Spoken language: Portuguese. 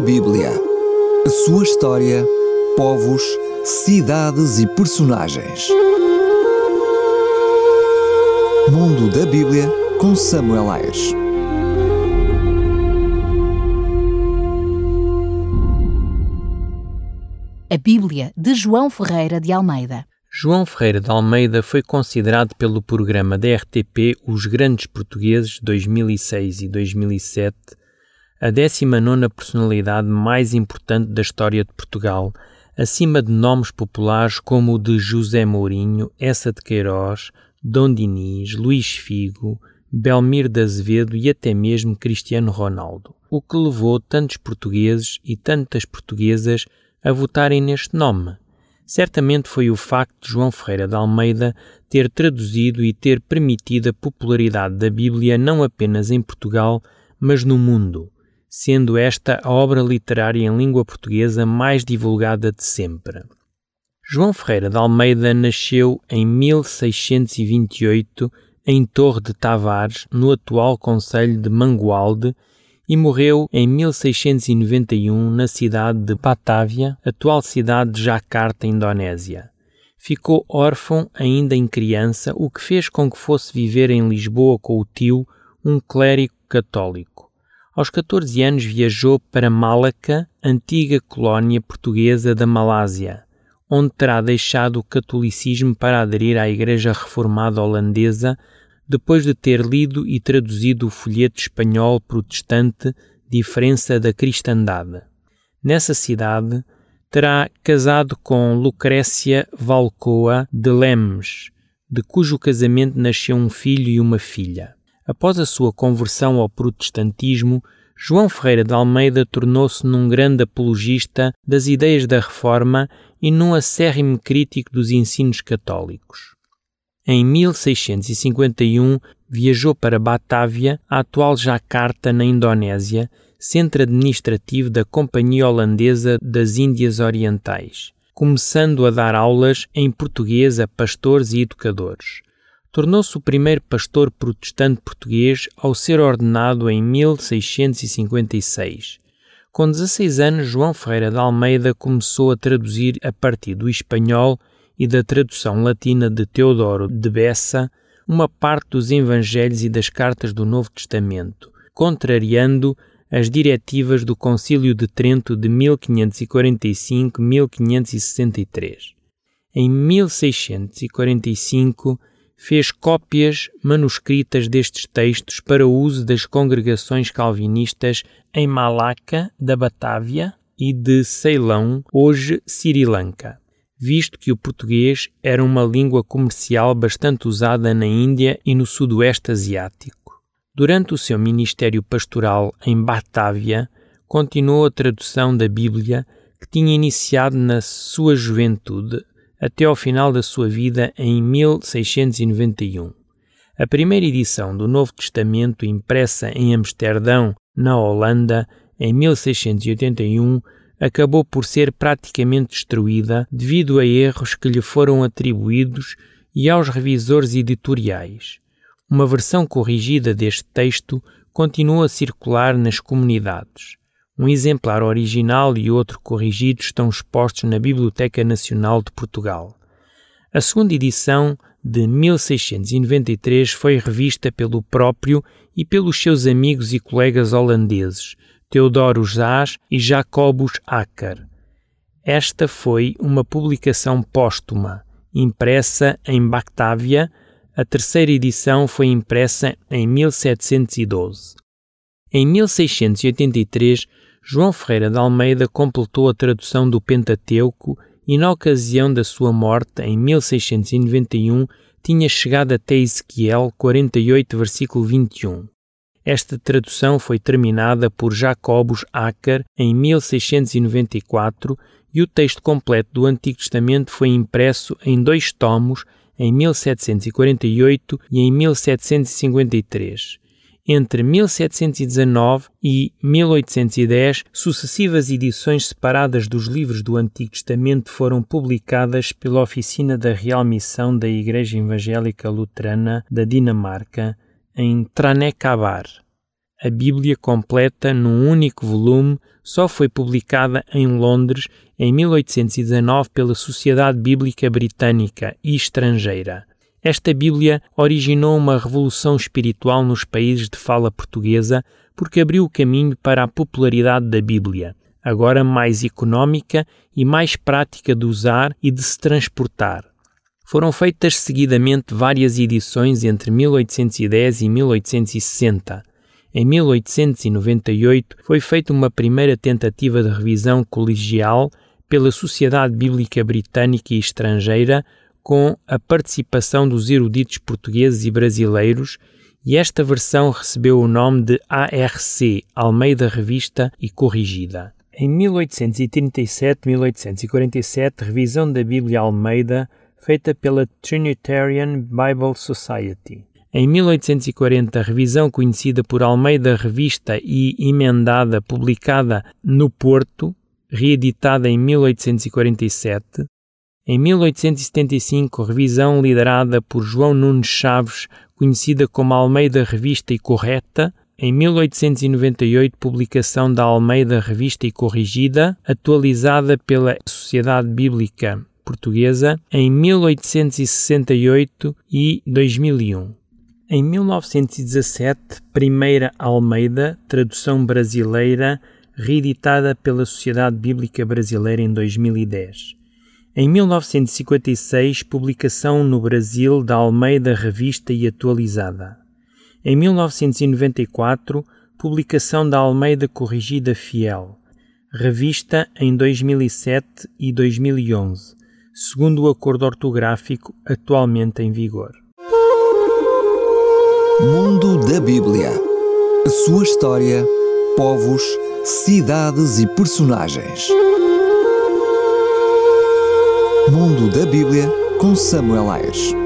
A Bíblia. A sua história, povos, cidades e personagens. Mundo da Bíblia com Samuel Ayres. A Bíblia de João Ferreira de Almeida. João Ferreira de Almeida foi considerado pelo programa da RTP Os Grandes Portugueses 2006 e 2007 a 19 personalidade mais importante da história de Portugal, acima de nomes populares como o de José Mourinho, Essa de Queiroz, Dom Dinis, Luís Figo, Belmir de Azevedo e até mesmo Cristiano Ronaldo, o que levou tantos portugueses e tantas portuguesas a votarem neste nome. Certamente foi o facto de João Ferreira de Almeida ter traduzido e ter permitido a popularidade da Bíblia não apenas em Portugal, mas no mundo, sendo esta a obra literária em língua portuguesa mais divulgada de sempre. João Ferreira de Almeida nasceu em 1628 em Torre de Tavares, no atual Conselho de Mangualde, e morreu em 1691 na cidade de Batávia, atual cidade de Jakarta, Indonésia. Ficou órfão ainda em criança, o que fez com que fosse viver em Lisboa com o tio, um clérigo católico. Aos 14 anos viajou para Malaca, antiga colónia portuguesa da Malásia, onde terá deixado o catolicismo para aderir à Igreja Reformada Holandesa depois de ter lido e traduzido o folheto espanhol protestante Diferença da Cristandade. Nessa cidade, terá casado com Lucrécia Valcoa de Lemes, de cujo casamento nasceu um filho e uma filha. Após a sua conversão ao protestantismo, João Ferreira de Almeida tornou-se num grande apologista das ideias da Reforma e num acérrimo crítico dos ensinos católicos. Em 1651 viajou para Batávia, a atual Jakarta, na Indonésia, centro administrativo da Companhia Holandesa das Índias Orientais, começando a dar aulas em português a pastores e educadores. Tornou-se o primeiro pastor protestante português ao ser ordenado em 1656. Com 16 anos, João Ferreira de Almeida começou a traduzir a partir do espanhol e da tradução latina de Teodoro de Bessa uma parte dos Evangelhos e das cartas do Novo Testamento, contrariando as diretivas do Concílio de Trento de 1545-1563. Em 1645, fez cópias manuscritas destes textos para o uso das congregações calvinistas em Malaca, da Batávia e de Ceilão, hoje Sri Lanka visto que o português era uma língua comercial bastante usada na Índia e no Sudoeste Asiático. Durante o seu ministério pastoral em Batávia, continuou a tradução da Bíblia que tinha iniciado na sua juventude até ao final da sua vida em 1691. A primeira edição do Novo Testamento, impressa em Amsterdão, na Holanda, em 1681, acabou por ser praticamente destruída devido a erros que lhe foram atribuídos e aos revisores editoriais. Uma versão corrigida deste texto continua a circular nas comunidades. Um exemplar original e outro corrigido estão expostos na Biblioteca Nacional de Portugal. A segunda edição, de 1693, foi revista pelo próprio e pelos seus amigos e colegas holandeses, Teodoro Zás e Jacobus Acker. Esta foi uma publicação póstuma, impressa em Batávia. A terceira edição foi impressa em 1712. Em 1683, João Ferreira de Almeida completou a tradução do Pentateuco e, na ocasião da sua morte, em 1691, tinha chegado até Ezequiel 48, versículo 21. Esta tradução foi terminada por Jacobus Acker em 1694 e o texto completo do Antigo Testamento foi impresso em dois tomos em 1748 e em 1753. Entre 1719 e 1810, sucessivas edições separadas dos livros do Antigo Testamento foram publicadas pela Oficina da Real Missão da Igreja Evangélica Luterana da Dinamarca, em Tranekabar. a Bíblia completa num único volume só foi publicada em Londres em 1819 pela Sociedade Bíblica Britânica e Estrangeira. Esta Bíblia originou uma revolução espiritual nos países de fala portuguesa porque abriu o caminho para a popularidade da Bíblia, agora mais económica e mais prática de usar e de se transportar. Foram feitas seguidamente várias edições entre 1810 e 1860. Em 1898 foi feita uma primeira tentativa de revisão colegial pela Sociedade Bíblica Britânica e Estrangeira com a participação dos eruditos portugueses e brasileiros e esta versão recebeu o nome de ARC, Almeida Revista e Corrigida. Em 1837-1847, revisão da Bíblia Almeida feita pela Trinitarian Bible Society. Em 1840, revisão conhecida por Almeida Revista e emendada, publicada no Porto, reeditada em 1847. Em 1875, revisão liderada por João Nunes Chaves, conhecida como Almeida Revista e Correta. Em 1898, publicação da Almeida Revista e Corrigida, atualizada pela Sociedade Bíblica portuguesa em 1868 e 2001. Em 1917, Primeira Almeida, tradução brasileira, reeditada pela Sociedade Bíblica Brasileira em 2010. Em 1956, publicação no Brasil da Almeida Revista e Atualizada. Em 1994, publicação da Almeida Corrigida Fiel. Revista em 2007 e 2011 segundo o acordo ortográfico atualmente em vigor. Mundo da Bíblia. A sua história, povos, cidades e personagens. Mundo da Bíblia com Samuel Ayres.